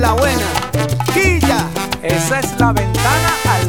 La buena. Quilla. Esa es la ventana al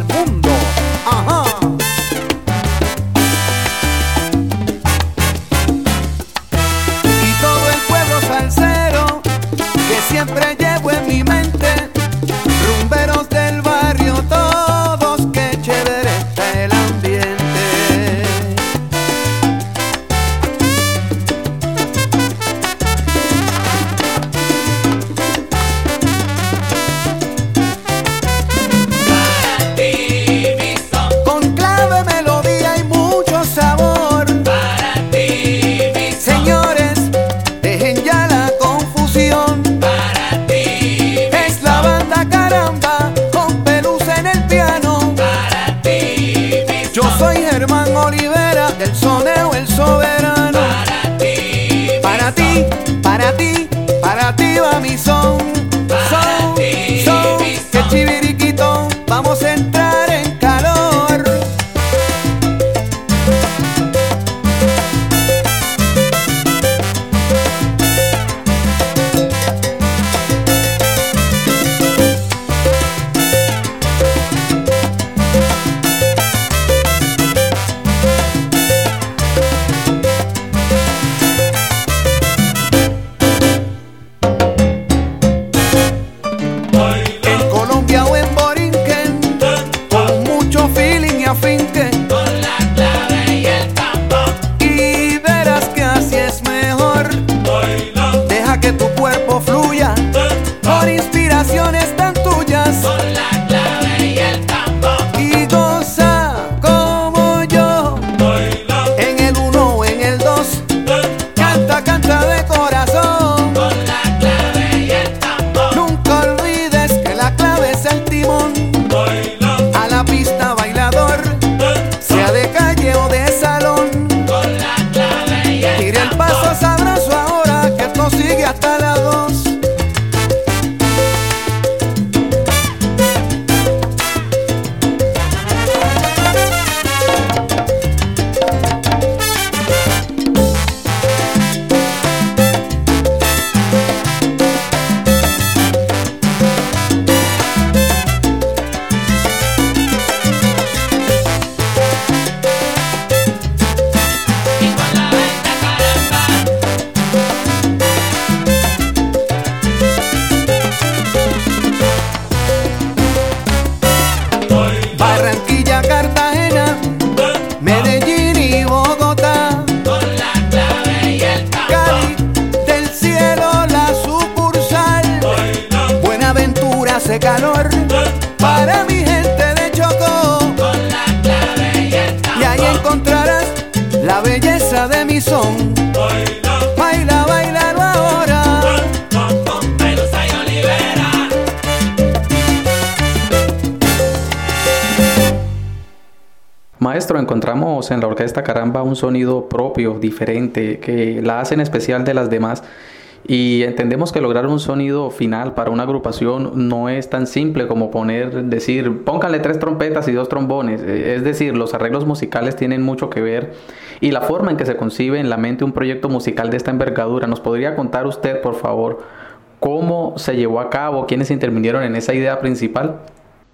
calor para mi gente de Chocó. Con la clave y ahí encontrarás la belleza de mi son. Baila, bailalo ahora. Con. Maestro, encontramos en la orquesta Caramba un sonido propio, diferente, que la hacen especial de las demás. Y entendemos que lograr un sonido final para una agrupación no es tan simple como poner, decir, póngale tres trompetas y dos trombones. Eh, es decir, los arreglos musicales tienen mucho que ver y la forma en que se concibe en la mente un proyecto musical de esta envergadura. ¿Nos podría contar usted, por favor, cómo se llevó a cabo, quiénes intervinieron en esa idea principal?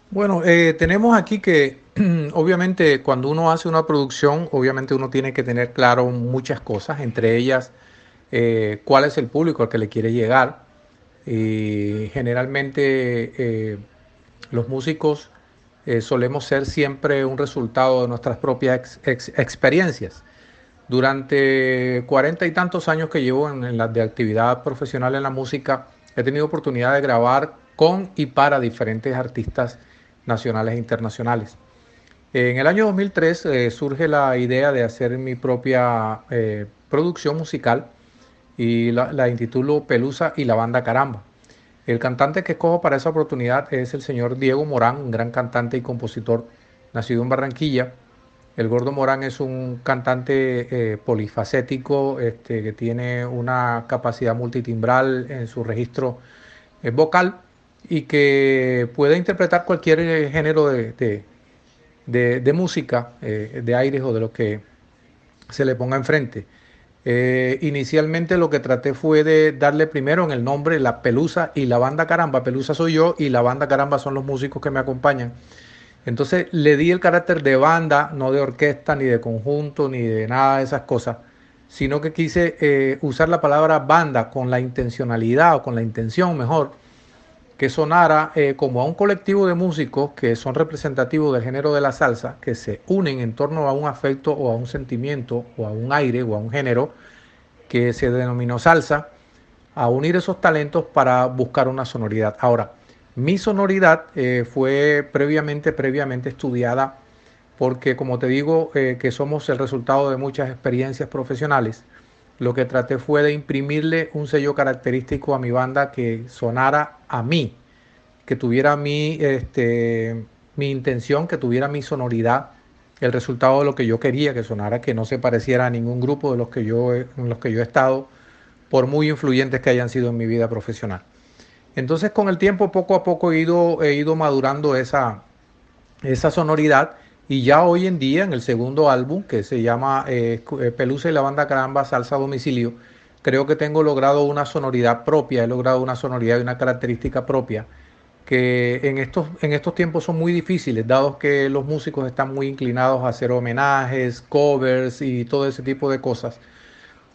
Bueno, eh, tenemos aquí que obviamente cuando uno hace una producción, obviamente uno tiene que tener claro muchas cosas, entre ellas eh, cuál es el público al que le quiere llegar. Y generalmente eh, los músicos eh, solemos ser siempre un resultado de nuestras propias experiencias. Durante cuarenta y tantos años que llevo en, la de actividad profesional en la música, he tenido oportunidad de grabar con y para diferentes artistas nacionales e internacionales. En el año 2003 surge la idea de hacer mi propia producción musical y la, intitulo Pelusa y la banda Caramba. El cantante que escojo para esa oportunidad es el señor Diego Morán, un gran cantante y compositor nacido en Barranquilla. El Gordo Morán es un cantante eh, polifacético este, que tiene una capacidad multitimbral en su registro eh, vocal y que puede interpretar cualquier eh, género de, de música, de aires o de lo que se le ponga enfrente. Eh, inicialmente lo que traté fue de darle primero en el nombre La Pelusa y la banda Caramba. Pelusa soy yo y la banda Caramba son los músicos que me acompañan. Entonces le di el carácter de banda, no de orquesta, ni de conjunto, ni de nada de esas cosas, sino que quise eh, usar la palabra banda con la intencionalidad o con la intención mejor que sonara eh, como a un colectivo de músicos que son representativos del género de la salsa, que se unen en torno a un afecto o a un sentimiento o a un aire o a un género que se denominó salsa, a unir esos talentos para buscar una sonoridad. Ahora, mi sonoridad eh, fue previamente, previamente estudiada porque, como te digo, eh, que somos el resultado de muchas experiencias profesionales, lo que traté fue de imprimirle un sello característico a mi banda que sonara a mí, que tuviera mi, este, mi intención, que tuviera mi sonoridad, el resultado de lo que yo quería que sonara, que no se pareciera a ningún grupo de los que yo, en los que yo he estado, por muy influyentes que hayan sido en mi vida profesional. Entonces con el tiempo, poco a poco he ido, he ido madurando esa, esa sonoridad y ya hoy en día, en el segundo álbum, que se llama eh, eh, Pelusa y la banda Caramba Salsa a Domicilio, creo que tengo logrado una sonoridad propia, he logrado una sonoridad y una característica propia que en estos, en estos tiempos son muy difíciles, dado que los músicos están muy inclinados a hacer homenajes, covers y todo ese tipo de cosas.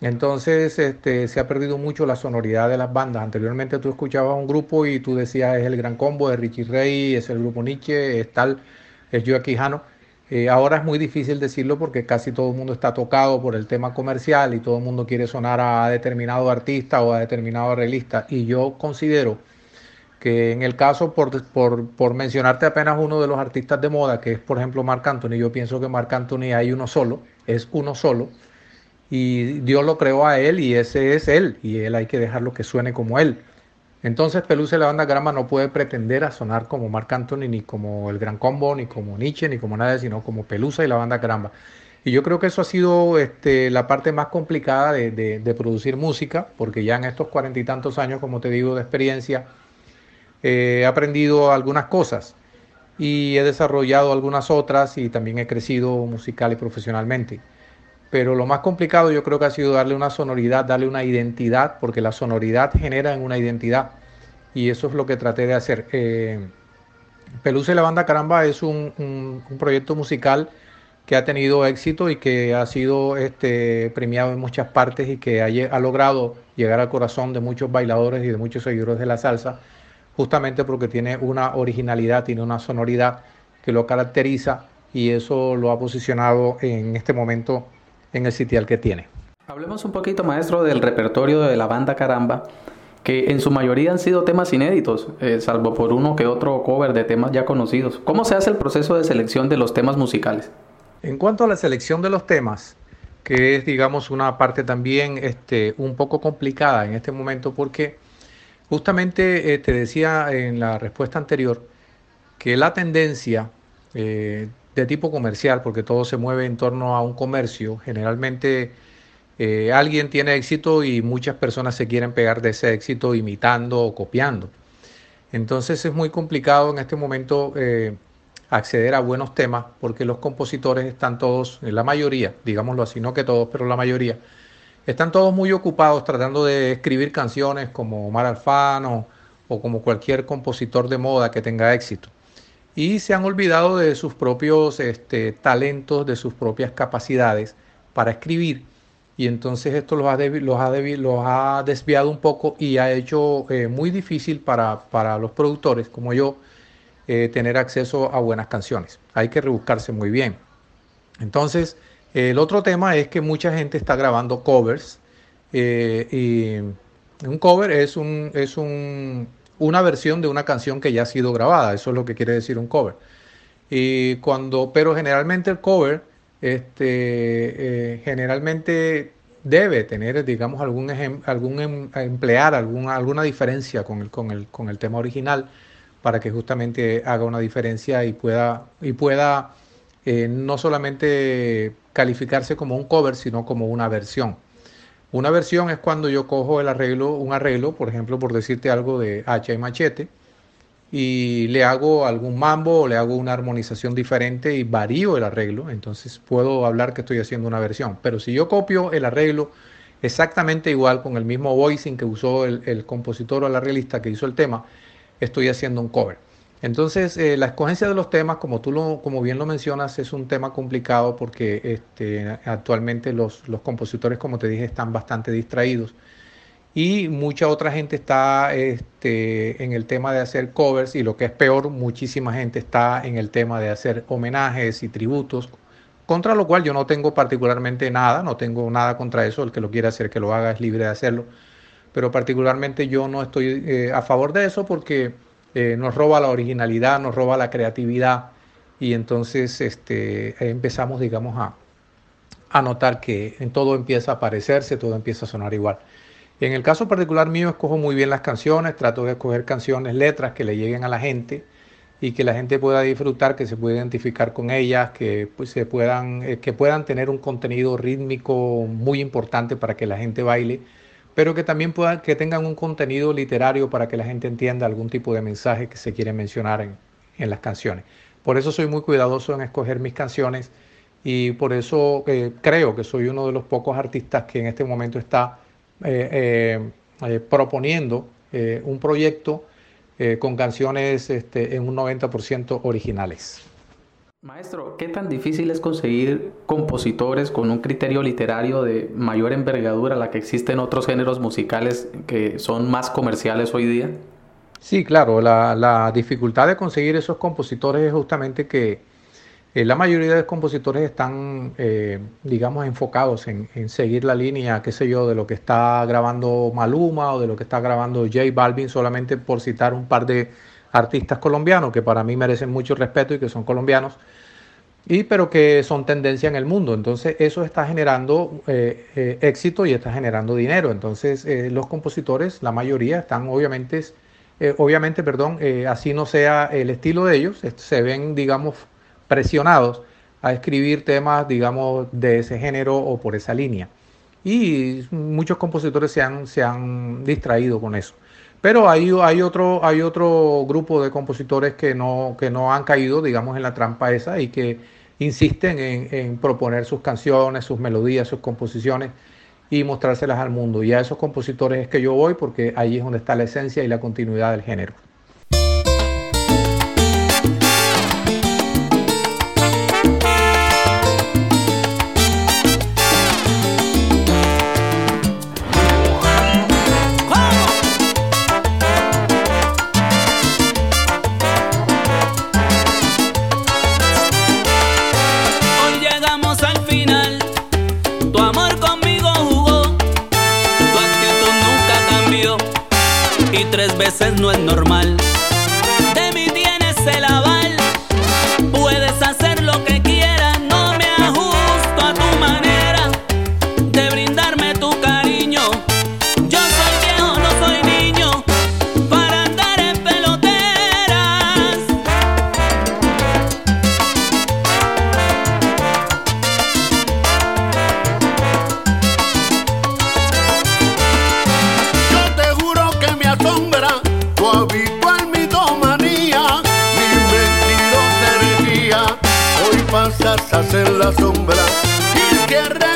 Entonces este, se ha perdido mucho la sonoridad de las bandas. Anteriormente tú escuchabas un grupo y tú decías es el Gran Combo de Richie Ray, es el grupo Nietzsche, es tal, es Joe Quijano eh, ahora es muy difícil decirlo porque casi todo el mundo está tocado por el tema comercial y todo el mundo quiere sonar a determinado artista o a determinado arreglista. Y yo considero que en el caso, por, por, mencionarte apenas uno de los artistas de moda, que es por ejemplo Marc Anthony, yo pienso que Marc Anthony hay uno solo, es uno solo, y Dios lo creó a él y ese es él, y él hay que dejarlo que suene como él. Entonces Pelusa y la banda Grama no puede pretender a sonar como Marc Anthony, ni como el Gran Combo, ni como Nietzsche, ni como nadie, sino como Pelusa y la banda Grama. Y yo creo que eso ha sido este, la parte más complicada de, producir música, porque ya en estos cuarenta y tantos años, como te digo, de experiencia, eh, he aprendido algunas cosas y he desarrollado algunas otras y también he crecido musical y profesionalmente. Pero lo más complicado yo creo que ha sido darle una sonoridad, darle una identidad, porque la sonoridad genera una identidad. Y eso es lo que traté de hacer. Eh, y la banda Caramba es un, proyecto musical que ha tenido éxito y que ha sido este, premiado en muchas partes y que ha, ha, logrado llegar al corazón de muchos bailadores y de muchos seguidores de la salsa, justamente porque tiene una originalidad, tiene una sonoridad que lo caracteriza y eso lo ha posicionado en este momento en el sitial que tiene. Hablemos un poquito, maestro, del repertorio de la banda Caramba, que en su mayoría han sido temas inéditos, eh, salvo por uno que otro cover de temas ya conocidos. ¿Cómo se hace el proceso de selección de los temas musicales? En cuanto a la selección de los temas, que es, digamos, una parte también este, un poco complicada en este momento, porque justamente eh, te decía en la respuesta anterior que la tendencia eh, de tipo comercial, porque todo se mueve en torno a un comercio, generalmente eh, alguien tiene éxito y muchas personas se quieren pegar de ese éxito imitando o copiando. Entonces es muy complicado en este momento eh, acceder a buenos temas porque los compositores están todos, la mayoría, digámoslo así, no que todos, pero la mayoría, están todos muy ocupados tratando de escribir canciones como Omar Alfano o como cualquier compositor de moda que tenga éxito. Y se han olvidado de sus propios este, talentos, de sus propias capacidades para escribir. Y entonces esto los ha, desviado un poco y ha hecho eh, muy difícil para, para los productores como yo eh, tener acceso a buenas canciones. Hay que rebuscarse muy bien. Entonces, el otro tema es que mucha gente está grabando covers. Eh, y un cover es, un, es un, una versión de una canción que ya ha sido grabada. Eso es lo que quiere decir un cover. Y cuando, pero generalmente el cover, este, eh, generalmente debe tener, digamos, algún, algún em, emplear alguna, alguna diferencia con el, con, el, con el tema original para que justamente haga una diferencia y pueda, y pueda eh, no solamente calificarse como un cover, sino como una versión. Una versión es cuando yo cojo el arreglo, un arreglo, por ejemplo, por decirte algo de hacha y machete, y le hago algún mambo o le hago una armonización diferente y varío el arreglo, entonces puedo hablar que estoy haciendo una versión. Pero si yo copio el arreglo exactamente igual con el mismo voicing que usó el, el compositor o el arreglista que hizo el tema, estoy haciendo un cover. Entonces, eh, la escogencia de los temas, como tú lo, como bien lo mencionas, es un tema complicado porque este, actualmente los, los, compositores, como te dije, están bastante distraídos y mucha otra gente está este, en el tema de hacer covers y lo que es peor, muchísima gente está en el tema de hacer homenajes y tributos, contra lo cual yo no tengo particularmente nada, no tengo nada contra eso, el que lo quiera hacer, que lo haga, es libre de hacerlo pero particularmente yo no estoy eh, a favor de eso porque eh, nos roba la originalidad, nos roba la creatividad y entonces este, empezamos, digamos, a, a notar que en todo empieza a parecerse, todo empieza a sonar igual. En el caso particular mío, escojo muy bien las canciones, trato de escoger canciones, letras que le lleguen a la gente y que la gente pueda disfrutar, que se pueda identificar con ellas, que, pues, se puedan, eh, que puedan tener un contenido rítmico muy importante para que la gente baile pero que también puedan, que tengan un contenido literario para que la gente entienda algún tipo de mensaje que se quiere mencionar en, las canciones. Por eso soy muy cuidadoso en escoger mis canciones y por eso eh, creo que soy uno de los pocos artistas que en este momento está proponiendo un proyecto con canciones este, en un 90% originales. Maestro, ¿qué tan difícil es conseguir compositores con un criterio literario de mayor envergadura a la que existen otros géneros musicales que son más comerciales hoy día? Sí, claro, la, dificultad de conseguir esos compositores es justamente que eh, la mayoría de los compositores están, eh, digamos, enfocados en, en, seguir la línea, qué sé yo, de lo que está grabando Maluma o de lo que está grabando J Balvin, solamente por citar un par de artistas colombianos que para mí merecen mucho respeto y que son colombianos, y pero que son tendencia en el mundo. Entonces eso está generando eh, éxito y está generando dinero. Entonces los compositores, la mayoría, están obviamente, obviamente, perdón, así no sea el estilo de ellos, se ven, digamos, presionados a escribir temas, digamos, de ese género o por esa línea. Y muchos compositores se han, se han distraído con eso. Pero hay, hay, otro, hay otro grupo de compositores que no, que no han caído, digamos, en la trampa esa y que insisten en, en proponer sus canciones, sus melodías, sus composiciones y mostrárselas al mundo. Y a esos compositores es que yo voy porque ahí es donde está la esencia y la continuidad del género. No es normal. Abrazas en la sombra. Y que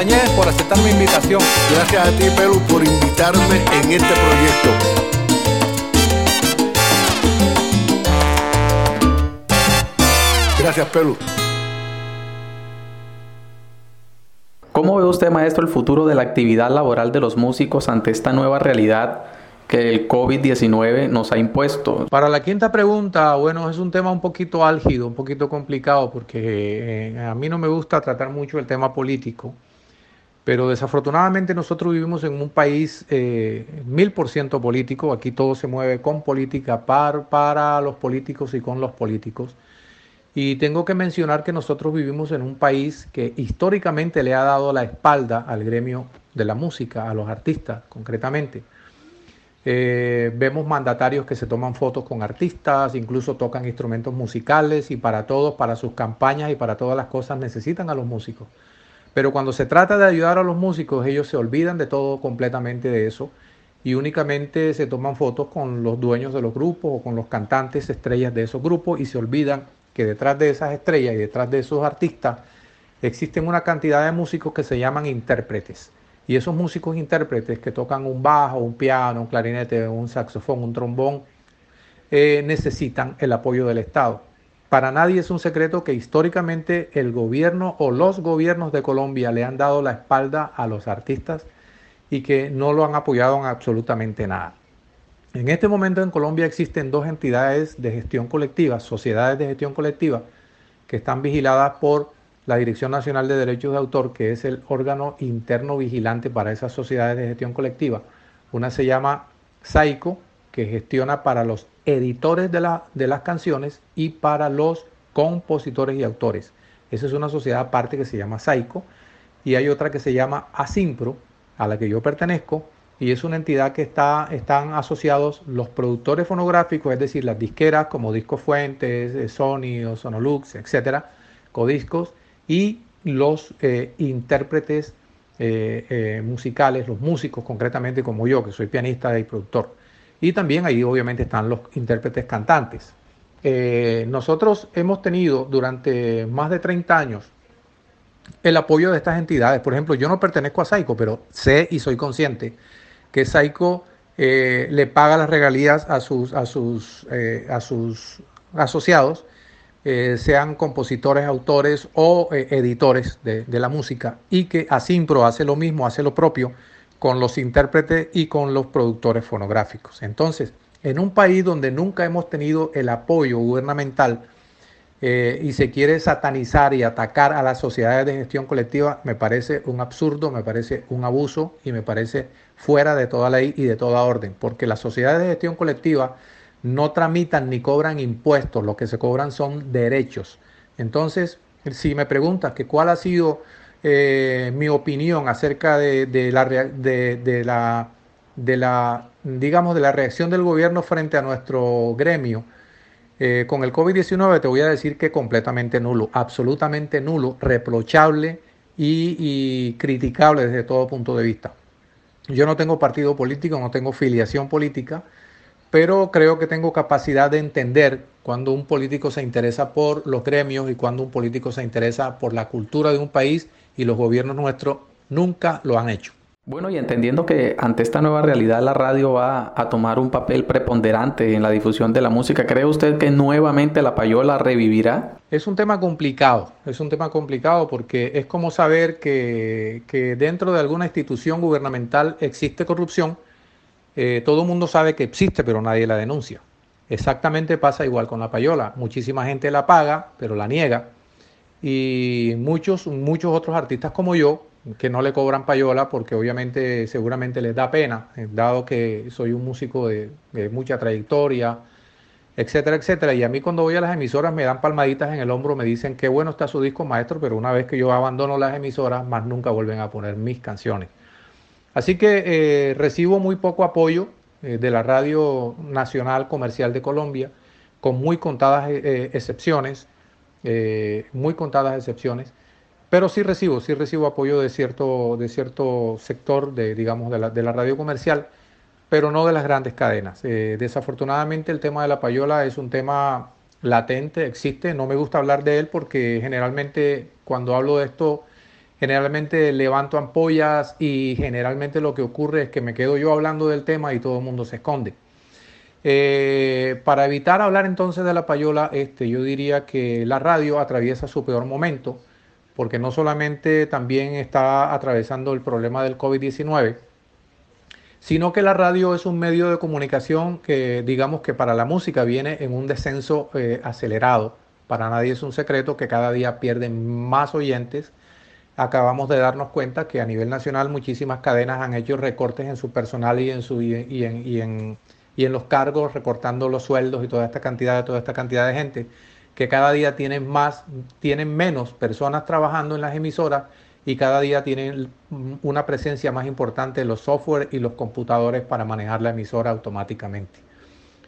Montañez por aceptar mi invitación. gracias a ti, Pelu, por invitarme en este proyecto. Gracias, Pelu. ¿Cómo ve usted, maestro, el futuro de la actividad laboral de los músicos ante esta nueva realidad que el COVID-19 nos ha impuesto? Para la quinta pregunta, bueno, es un tema un poquito álgido, un poquito complicado, porque eh, a mí no me gusta tratar mucho el tema político, pero desafortunadamente nosotros vivimos en un país eh, mil por ciento político, aquí todo se mueve con política, par, para los políticos y con los políticos. Y tengo que mencionar que nosotros vivimos en un país que históricamente le ha dado la espalda al gremio de la música, a los artistas concretamente. Eh, vemos mandatarios que se toman fotos con artistas, incluso tocan instrumentos musicales y para todos, para sus campañas y para todas las cosas necesitan a los músicos. Pero cuando se trata de ayudar a los músicos, ellos se olvidan de todo completamente de eso y únicamente se toman fotos con los dueños de los grupos o con los cantantes estrellas de esos grupos y se olvidan que detrás de esas estrellas y detrás de esos artistas existen una cantidad de músicos que se llaman intérpretes. Y esos músicos intérpretes que tocan un bajo, un piano, un clarinete, un saxofón, un trombón, eh, necesitan el apoyo del Estado. Para nadie es un secreto que históricamente el gobierno o los gobiernos de Colombia le han dado la espalda a los artistas y que no lo han apoyado en absolutamente nada. En este momento en Colombia existen dos entidades de gestión colectiva, sociedades de gestión colectiva, que están vigiladas por la Dirección Nacional de Derechos de Autor, que es el órgano interno vigilante para esas sociedades de gestión colectiva. Una se llama SAICO, que gestiona para los editores de, la, de las canciones y para los compositores y autores. Esa es una sociedad aparte que se llama SAICO. Y hay otra que se llama ASIMPRO, a la que yo pertenezco, y es una entidad que está, están asociados los productores fonográficos, es decir, las disqueras como Discos Fuentes, eh, Sony o Sonolux, etcétera, Codiscos, y los eh, intérpretes eh, musicales, los músicos concretamente como yo, que soy pianista y productor. Y también ahí obviamente están los intérpretes cantantes. nosotros hemos tenido durante más de 30 años el apoyo de estas entidades. Por ejemplo, yo no pertenezco a Saico, pero sé y soy consciente que Saico eh, le paga las regalías a sus, a sus, eh, a sus asociados, eh, sean compositores, autores o editores de, de, la música, y que Asimpro hace lo mismo, hace lo propio con los intérpretes y con los productores fonográficos. Entonces, en un país donde nunca hemos tenido el apoyo gubernamental, eh, y se quiere satanizar y atacar a las sociedades de gestión colectiva, me parece un absurdo, me parece un abuso y me parece fuera de toda ley y de toda orden, porque las sociedades de gestión colectiva no tramitan ni cobran impuestos, lo que se cobran son derechos. Entonces, si me preguntas que cuál ha sido eh, mi opinión acerca de, la, de, la, digamos, de la reacción del gobierno frente a nuestro gremio, eh, con el COVID-19 te voy a decir que completamente nulo, absolutamente nulo, reprochable y, criticable desde todo punto de vista. Yo no tengo partido político, no tengo filiación política, pero creo que tengo capacidad de entender cuando un político se interesa por los gremios y cuando un político se interesa por la cultura de un país y los gobiernos nuestros nunca lo han hecho. Bueno, y entendiendo que ante esta nueva realidad la radio va a tomar un papel preponderante en la difusión de la música, ¿cree usted que nuevamente la payola revivirá? Es un tema complicado, es un tema complicado porque es como saber que, dentro de alguna institución gubernamental existe corrupción. Eh, todo el mundo sabe que existe, pero nadie la denuncia. Exactamente pasa igual con la payola. Muchísima gente la paga, pero la niega. Y muchos, muchos otros artistas como yo que no le cobran payola porque obviamente seguramente les da pena, eh, dado que soy un músico de, mucha trayectoria, etcétera, etcétera. Y a mí cuando voy a las emisoras me dan palmaditas en el hombro, me dicen qué bueno está su disco maestro, pero una vez que yo abandono las emisoras, más nunca vuelven a poner mis canciones. Así que eh, recibo muy poco apoyo eh, de la Radio Nacional Comercial de Colombia, con muy contadas excepciones, muy contadas excepciones. Pero sí recibo, sí recibo apoyo de cierto, de cierto sector, de, digamos, de la, de la radio comercial, pero no de las grandes cadenas. Eh, desafortunadamente el tema de la payola es un tema latente, existe, no me gusta hablar de él porque generalmente cuando hablo de esto, generalmente levanto ampollas y generalmente lo que ocurre es que me quedo yo hablando del tema y todo el mundo se esconde. Eh, para evitar hablar entonces de la payola, este, yo diría que la radio atraviesa su peor momento porque no solamente también está atravesando el problema del COVID-19, sino que la radio es un medio de comunicación que digamos que para la música viene en un descenso eh, acelerado. Para nadie es un secreto que cada día pierden más oyentes. Acabamos de darnos cuenta que a nivel nacional muchísimas cadenas han hecho recortes en su personal y en, su, y en, y en, y en los cargos, recortando los sueldos y toda esta cantidad de toda esta cantidad de gente que cada día tienen más, tienen menos personas trabajando en las emisoras y cada día tienen una presencia más importante de los software y los computadores para manejar la emisora automáticamente.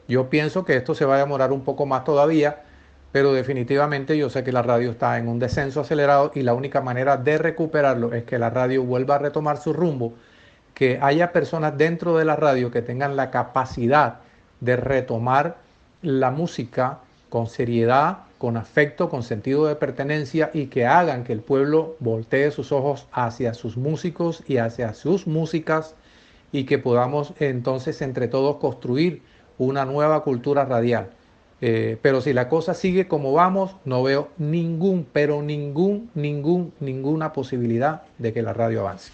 Yo pienso que esto se va a demorar un poco más todavía, pero definitivamente yo sé que la radio está en un descenso acelerado y la única manera de recuperarlo es que la radio vuelva a retomar su rumbo, que haya personas dentro de la radio que tengan la capacidad de retomar la música con seriedad, con afecto, con sentido de pertenencia y que hagan que el pueblo voltee sus ojos hacia sus músicos y hacia sus músicas y que podamos entonces entre todos construir una nueva cultura radial. Eh, pero si la cosa sigue como vamos, no veo ningún, pero ningún, ningún, ninguna posibilidad de que la radio avance.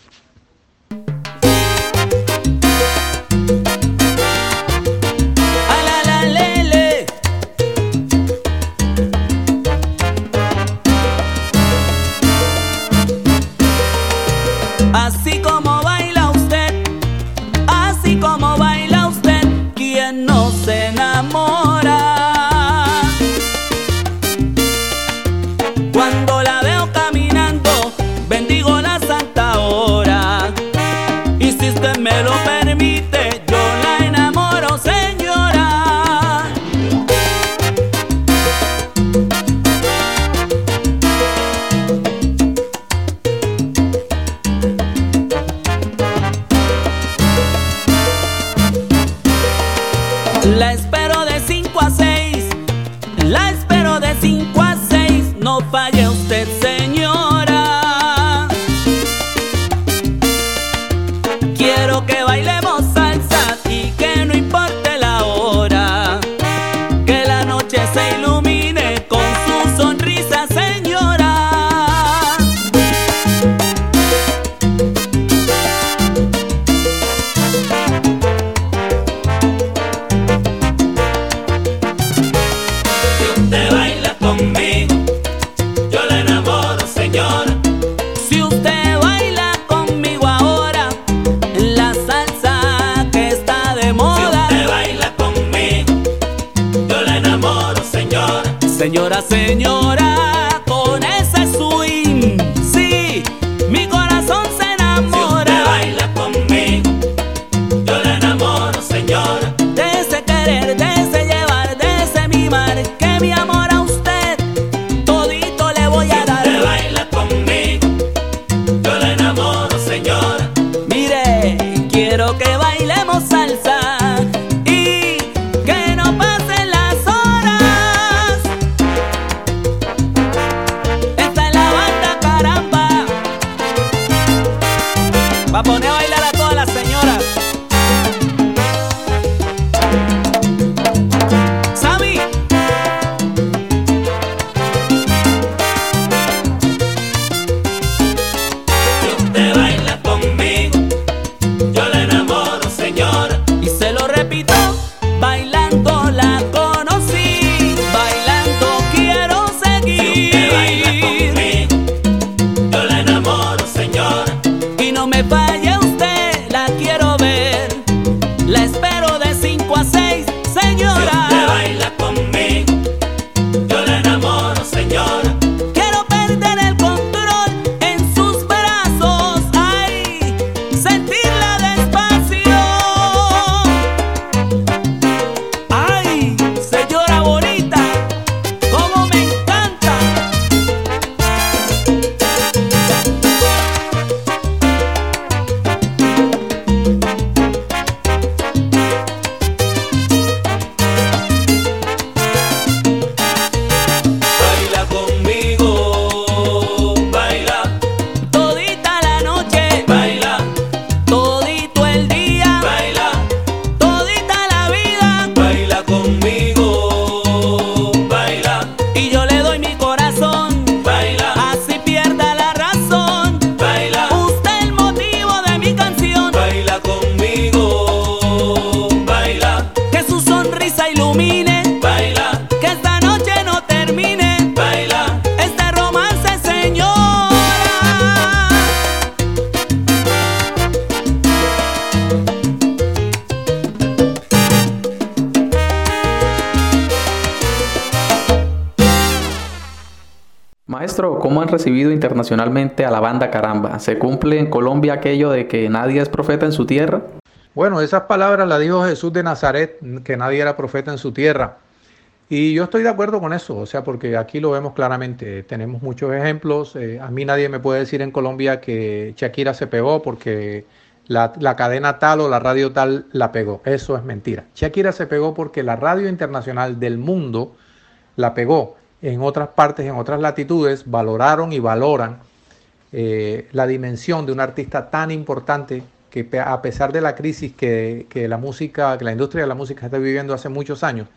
Recibido internacionalmente a la banda Caramba? ¿Se cumple en Colombia aquello de que nadie es profeta en su tierra? Bueno, esas palabras las dijo Jesús de Nazaret, que nadie era profeta en su tierra. Y yo estoy de acuerdo con eso, o sea, porque aquí lo vemos claramente. Tenemos muchos ejemplos. eh, a mí nadie me puede decir en Colombia que Shakira se pegó porque la, la cadena tal o la radio tal la pegó. Eso es mentira. Shakira se pegó porque la radio internacional del mundo la pegó. En otras partes, en otras latitudes, valoraron y valoran eh, la dimensión de un artista tan importante que a pesar de la crisis que, que la música, que la industria de la música está viviendo hace muchos años,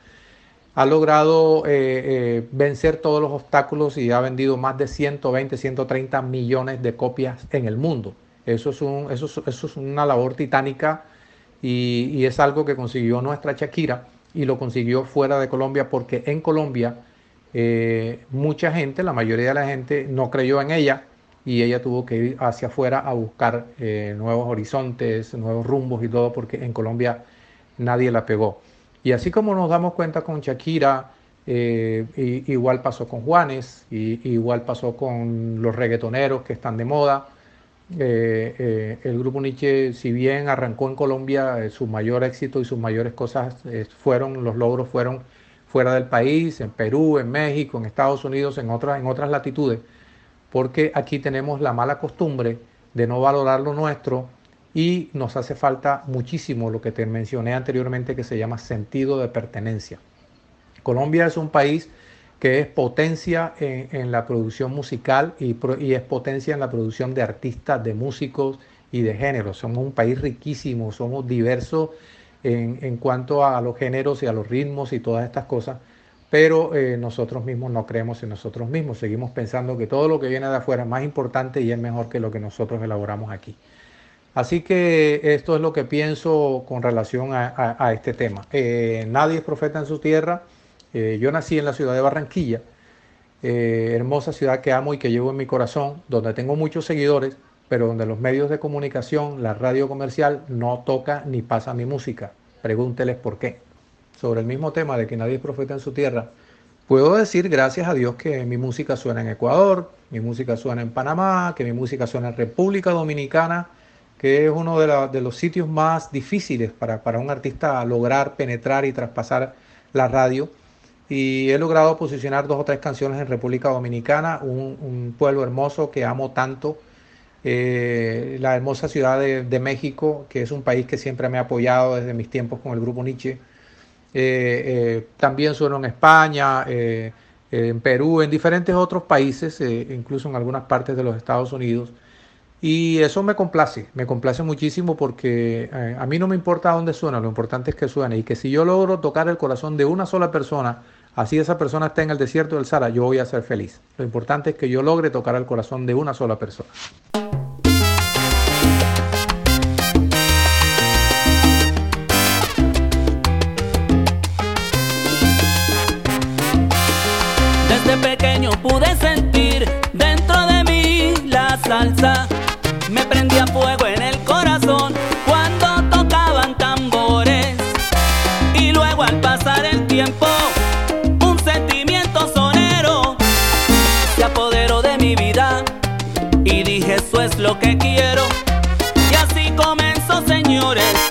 ha logrado eh, eh, vencer todos los obstáculos y ha vendido más de 120, 130 millones de copias en el mundo. Eso es, un, eso es, eso es una labor titánica y, y es algo que consiguió nuestra Shakira y lo consiguió fuera de Colombia porque en Colombia eh, mucha gente, la mayoría de la gente no creyó en ella y ella tuvo que ir hacia afuera a buscar eh, nuevos horizontes, nuevos rumbos y todo porque en Colombia nadie la pegó. Y así como nos damos cuenta con Shakira, eh, igual pasó con Juanes, y, igual pasó con los reggaetoneros que están de moda. El grupo Nietzsche, si bien arrancó en Colombia, su mayor éxito y sus mayores cosas fueron, los logros fueron fuera del país, en Perú, en México, en Estados Unidos, en otras, en otras latitudes, porque aquí tenemos la mala costumbre de no valorar lo nuestro y nos hace falta muchísimo lo que te mencioné anteriormente que se llama sentido de pertenencia. Colombia es un país que es potencia en, la producción musical y, y es potencia en la producción de artistas, de músicos y de géneros. Somos un país riquísimo, somos diversos en, cuanto a los géneros y a los ritmos y todas estas cosas, pero eh, nosotros mismos no creemos en nosotros mismos, seguimos pensando que todo lo que viene de afuera es más importante y es mejor que lo que nosotros elaboramos aquí. Así que esto es lo que pienso con relación a, este tema. Eh, nadie es profeta en su tierra. Eh, yo nací en la ciudad de Barranquilla hermosa ciudad que amo y que llevo en mi corazón, donde tengo muchos seguidores, pero donde los medios de comunicación, la radio comercial, no toca ni pasa mi música. Pregúnteles por qué. Sobre el mismo tema de que nadie es profeta en su tierra, puedo decir, gracias a Dios, que mi música suena en Ecuador, mi música suena en Panamá, que mi música suena en República Dominicana, que es uno de, los sitios más difíciles para un artista lograr penetrar y traspasar la radio y he logrado posicionar dos o tres canciones en República Dominicana, un, pueblo hermoso que amo tanto, eh, la hermosa ciudad de, México, que es un país que siempre me ha apoyado desde mis tiempos con el grupo Nietzsche. Eh, eh, también sueno en España, en Perú, en diferentes otros países, incluso en algunas partes de los Estados Unidos. Y eso me complace, me complace muchísimo porque a mí no me importa dónde suena, lo importante es que suene y que si yo logro tocar el corazón de una sola persona, Así esa persona está en el desierto del Sahara, yo voy a ser feliz. Lo importante es que yo logre tocar el corazón de una sola persona. Desde pequeño pude sentir dentro de mí la salsa. Lo que quiero. Y así comenzó, señores,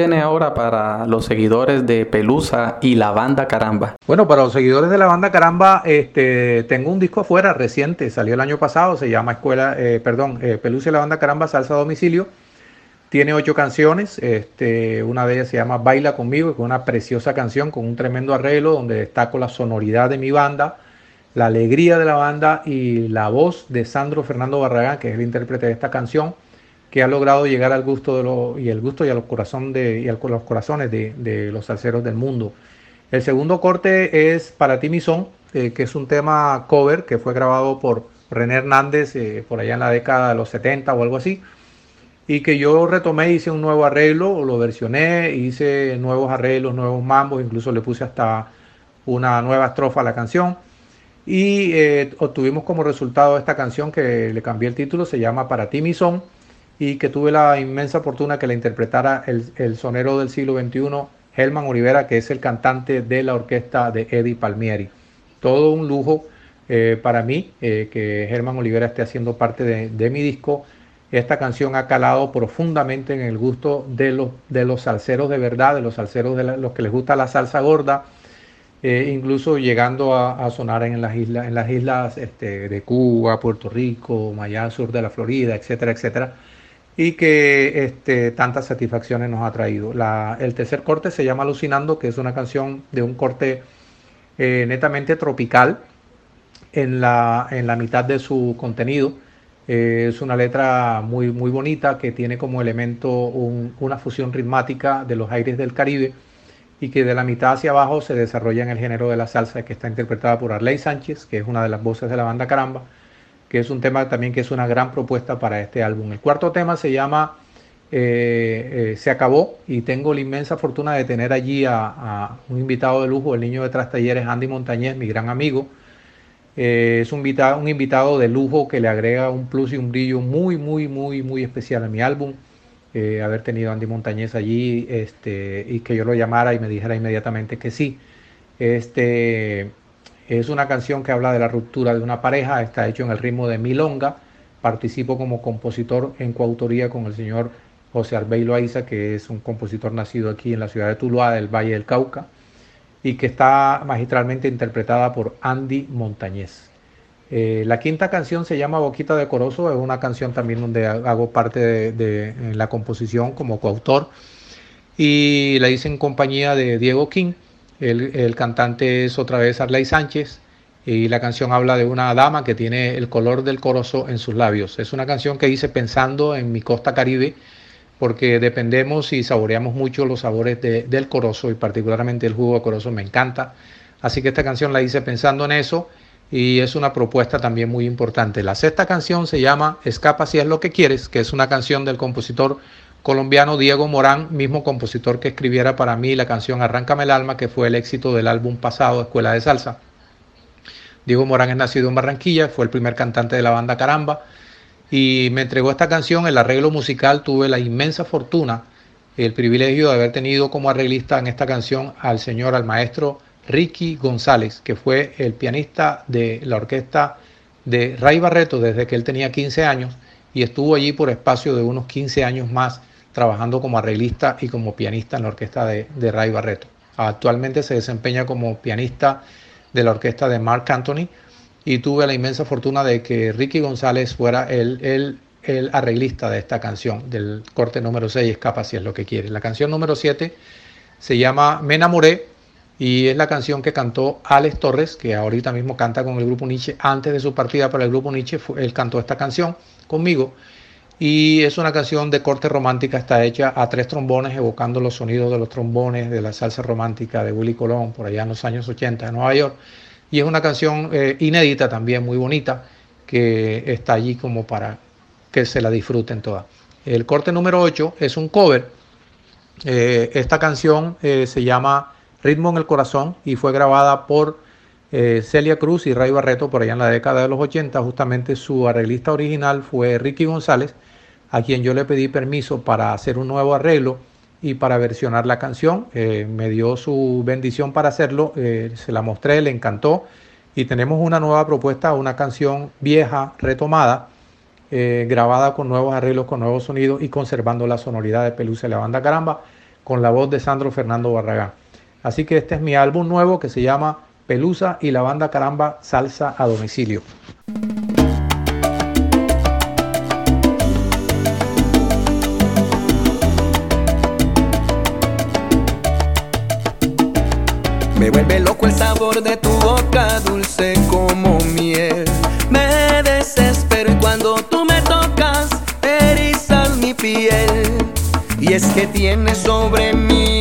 viene ahora para los seguidores de Pelusa y la banda Caramba? Bueno, para los seguidores de la banda Caramba, este, tengo un disco afuera reciente, salió el año pasado, se llama Escuela, eh, perdón, eh, Pelusa y la banda Caramba Salsa a Domicilio. Tiene ocho canciones, este, una de ellas se llama Baila conmigo, que es una preciosa canción con un tremendo arreglo donde destaco la sonoridad de mi banda, la alegría de la banda y la voz de Sandro Fernando Barragán, que es el intérprete de esta canción que ha logrado llegar al gusto de lo, y el gusto y a los, corazón de, y a los corazones de, los salseros del mundo. El segundo corte es Para ti mi son, eh, que es un tema cover que fue grabado por René Hernández eh, por allá en la década de los 70 o algo así, y que yo retomé, hice un nuevo arreglo, lo versioné, hice nuevos arreglos, nuevos mambos, incluso le puse hasta una nueva estrofa a la canción. Y eh, obtuvimos como resultado esta canción que le cambié el título, se llama Para ti mi son y que tuve la inmensa fortuna que la interpretara el, sonero del siglo XXI, Helman Olivera, que es el cantante de la orquesta de Eddie Palmieri. Todo un lujo eh, para mí eh, que Germán Olivera esté haciendo parte de, mi disco. Esta canción ha calado profundamente en el gusto de los, de los salseros de verdad, de los salseros de los que les gusta la salsa gorda, eh, incluso llegando a, sonar en las islas, en las islas este, de Cuba, Puerto Rico, Maya sur de la Florida, etcétera, etcétera y que este, tantas satisfacciones nos ha traído. el tercer corte se llama Alucinando, que es una canción de un corte eh, netamente tropical en la, en la mitad de su contenido. Eh, es una letra muy, muy bonita que tiene como elemento una fusión ritmática de los aires del Caribe y que de la mitad hacia abajo se desarrolla en el género de la salsa que está interpretada por Arley Sánchez, que es una de las voces de la banda Caramba que es un tema también que es una gran propuesta para este álbum. El cuarto tema se llama eh, eh, Se acabó y tengo la inmensa fortuna de tener allí a, un invitado de lujo, el niño de Tras Talleres, Andy Montañez, mi gran amigo. Eh, es un invitado, un invitado de lujo que le agrega un plus y un brillo muy, muy, muy, muy especial a mi álbum. haber tenido a Andy Montañez allí este, y que yo lo llamara y me dijera inmediatamente que sí. Este, es una canción que habla de la ruptura de una pareja, está hecho en el ritmo de Milonga. Participo como compositor en coautoría con el señor José Arbeilo Aiza, que es un compositor nacido aquí en la ciudad de Tuluá, del Valle del Cauca, y que está magistralmente interpretada por Andy Montañez. Eh, la quinta canción se llama Boquita de Corozo, es una canción también donde hago parte de, la composición como coautor y la hice en compañía de Diego King el, cantante es otra vez Arley Sánchez y la canción habla de una dama que tiene el color del corozo en sus labios. Es una canción que hice pensando en mi costa caribe porque dependemos y saboreamos mucho los sabores del corozo y particularmente el jugo de corozo me encanta. Así que esta canción la hice pensando en eso y es una propuesta también muy importante. La sexta canción se llama Escapa si es lo que quieres, que es una canción del compositor colombiano Diego Morán, mismo compositor que escribiera para mí la canción Arráncame el alma, que fue el éxito del álbum pasado Escuela de Salsa. Diego Morán es nacido en Barranquilla, fue el primer cantante de la banda Caramba y me entregó esta canción, el arreglo musical, tuve la inmensa fortuna, el privilegio de haber tenido como arreglista en esta canción al señor, al maestro Ricky González, que fue el pianista de la orquesta de Ray Barreto desde que él tenía 15 años y estuvo allí por espacio de unos 15 años más trabajando como arreglista y como pianista en la orquesta de, Ray Barreto. Actualmente se desempeña como pianista de la orquesta de Mark Anthony y tuve la inmensa fortuna de que Ricky González fuera el, el, arreglista de esta canción, del corte número 6, Escapa si es lo que quiere. La canción número 7 se llama Me enamoré y es la canción que cantó Alex Torres, que ahorita mismo canta con el grupo Nietzsche. Antes de su partida para el grupo Nietzsche, él cantó esta canción conmigo y es una canción de corte romántica, está hecha a tres trombones, evocando los sonidos de los trombones de la salsa romántica de Willy Colón por allá en los años 80 en Nueva York. Y es una canción eh, inédita también, muy bonita, que está allí como para que se la disfruten todas. El corte número 8 es un cover. Eh, esta canción eh, se llama Ritmo en el Corazón y fue grabada por Celia Cruz y Ray Barreto por allá en la década de los 80. Justamente su arreglista original fue Ricky González, a quien yo le pedí permiso para hacer un nuevo arreglo y para versionar la canción. Eh, me dio su bendición para hacerlo, eh, se la mostré, le encantó y tenemos una nueva propuesta, una canción vieja, retomada, grabada con nuevos arreglos, con nuevos sonidos y conservando la sonoridad de Pelusa y la banda Caramba. con la voz de Sandro Fernando Barragán. Así que este es mi álbum nuevo que se llama Pelusa y la banda Caramba Salsa a domicilio. De tu boca, dulce como miel. Me desespero y cuando tú me tocas, erizas mi piel. Y es que tienes sobre mí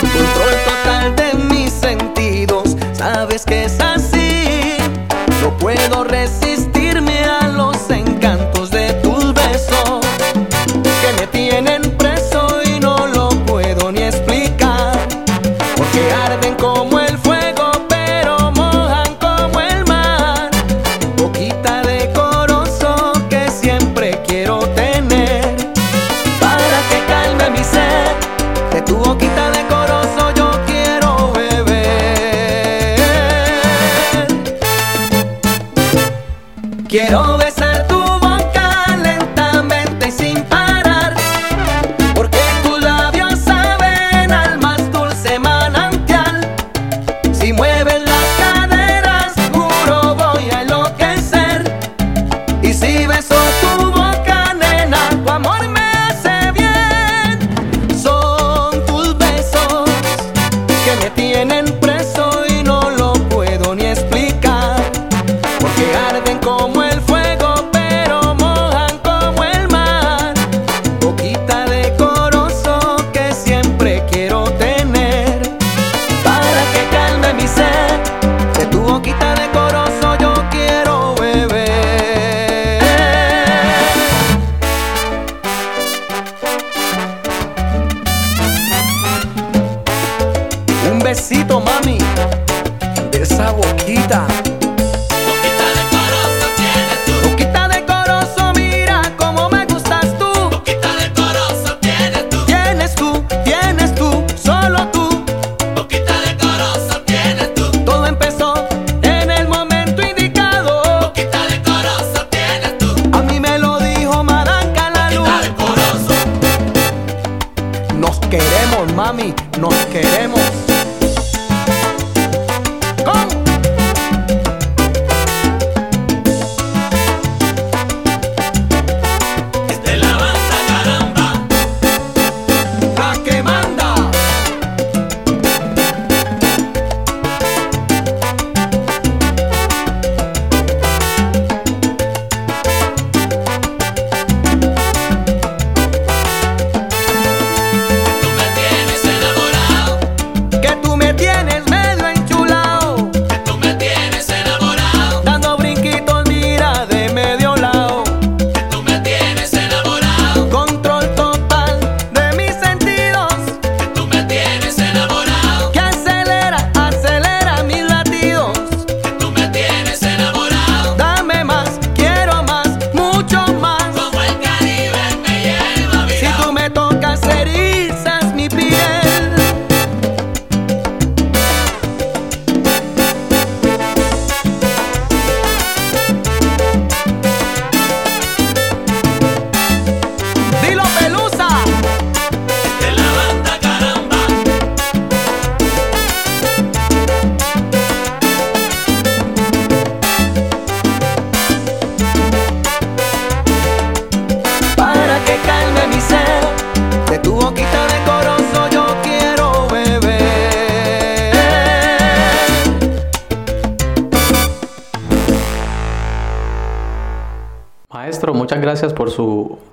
control total de mis sentidos. Sabes que es así, no puedo resistirme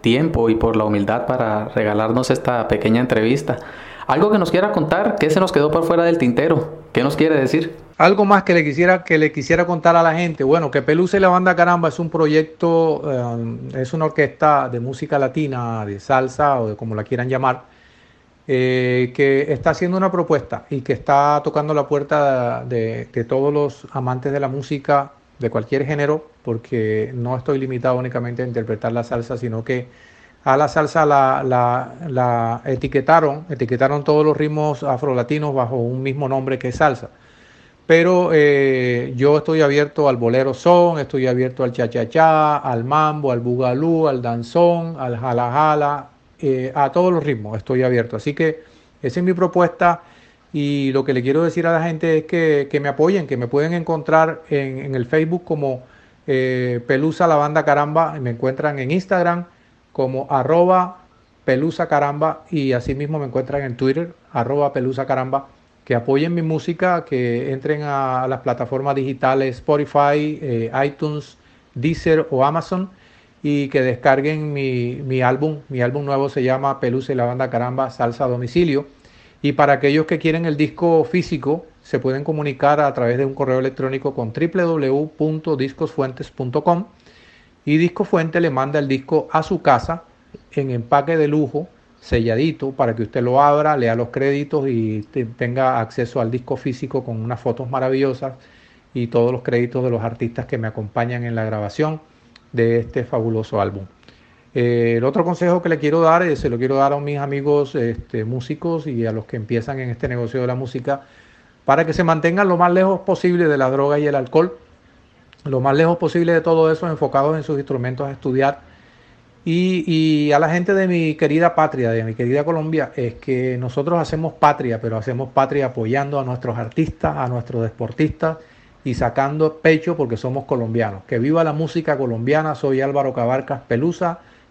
tiempo y por la humildad para regalarnos esta pequeña entrevista. Algo que nos quiera contar, ¿qué se nos quedó por fuera del tintero? ¿Qué nos quiere decir? Algo más que le quisiera que le quisiera contar a la gente. Bueno, que Pelusa y la banda Caramba es un proyecto, eh, es una orquesta de música latina, de salsa o de como la quieran llamar, eh, que está haciendo una propuesta y que está tocando la puerta de, de todos los amantes de la música de cualquier género, porque no estoy limitado únicamente a interpretar la salsa, sino que a la salsa la, etiquetaron, etiquetaron todos los ritmos afrolatinos bajo un mismo nombre que es salsa. Pero eh, yo estoy abierto al bolero son, estoy abierto al cha-cha-cha, al mambo, al bugalú, al danzón, al jala-jala, eh, a todos los ritmos estoy abierto. Así que Esa es mi propuesta y lo que le quiero decir a la gente es que, que me apoyen, que me pueden encontrar en, en el Facebook como eh, Pelusa la banda caramba, me encuentran en Instagram como arroba Pelusa Caramba y asimismo me encuentran en Twitter, arroba Pelusa Caramba, que apoyen mi música, que entren a las plataformas digitales Spotify, eh, iTunes, Deezer o Amazon y que descarguen mi, mi, álbum. Mi álbum nuevo se llama Pelusa y la banda Caramba, Salsa a Domicilio. Y para aquellos que quieren el disco físico, se pueden comunicar a través de un correo electrónico con www.discosfuentes.com y Disco Fuente le manda el disco a su casa en empaque de lujo, selladito, para que usted lo abra, lea los créditos y tenga acceso al disco físico con unas fotos maravillosas y todos los créditos de los artistas que me acompañan en la grabación de este fabuloso álbum. Eh, el otro consejo que le quiero dar, eh, se lo quiero dar a mis amigos este, músicos y a los que empiezan en este negocio de la música, para que se mantengan lo más lejos posible de la droga y el alcohol, lo más lejos posible de todo eso, enfocados en sus instrumentos a estudiar y, a la gente de mi querida patria, de mi querida Colombia, es que nosotros hacemos patria, pero hacemos patria apoyando a nuestros artistas, a nuestros deportistas y sacando pecho porque somos colombianos. Que viva la música colombiana, soy Álvaro Cabarcas Pelusa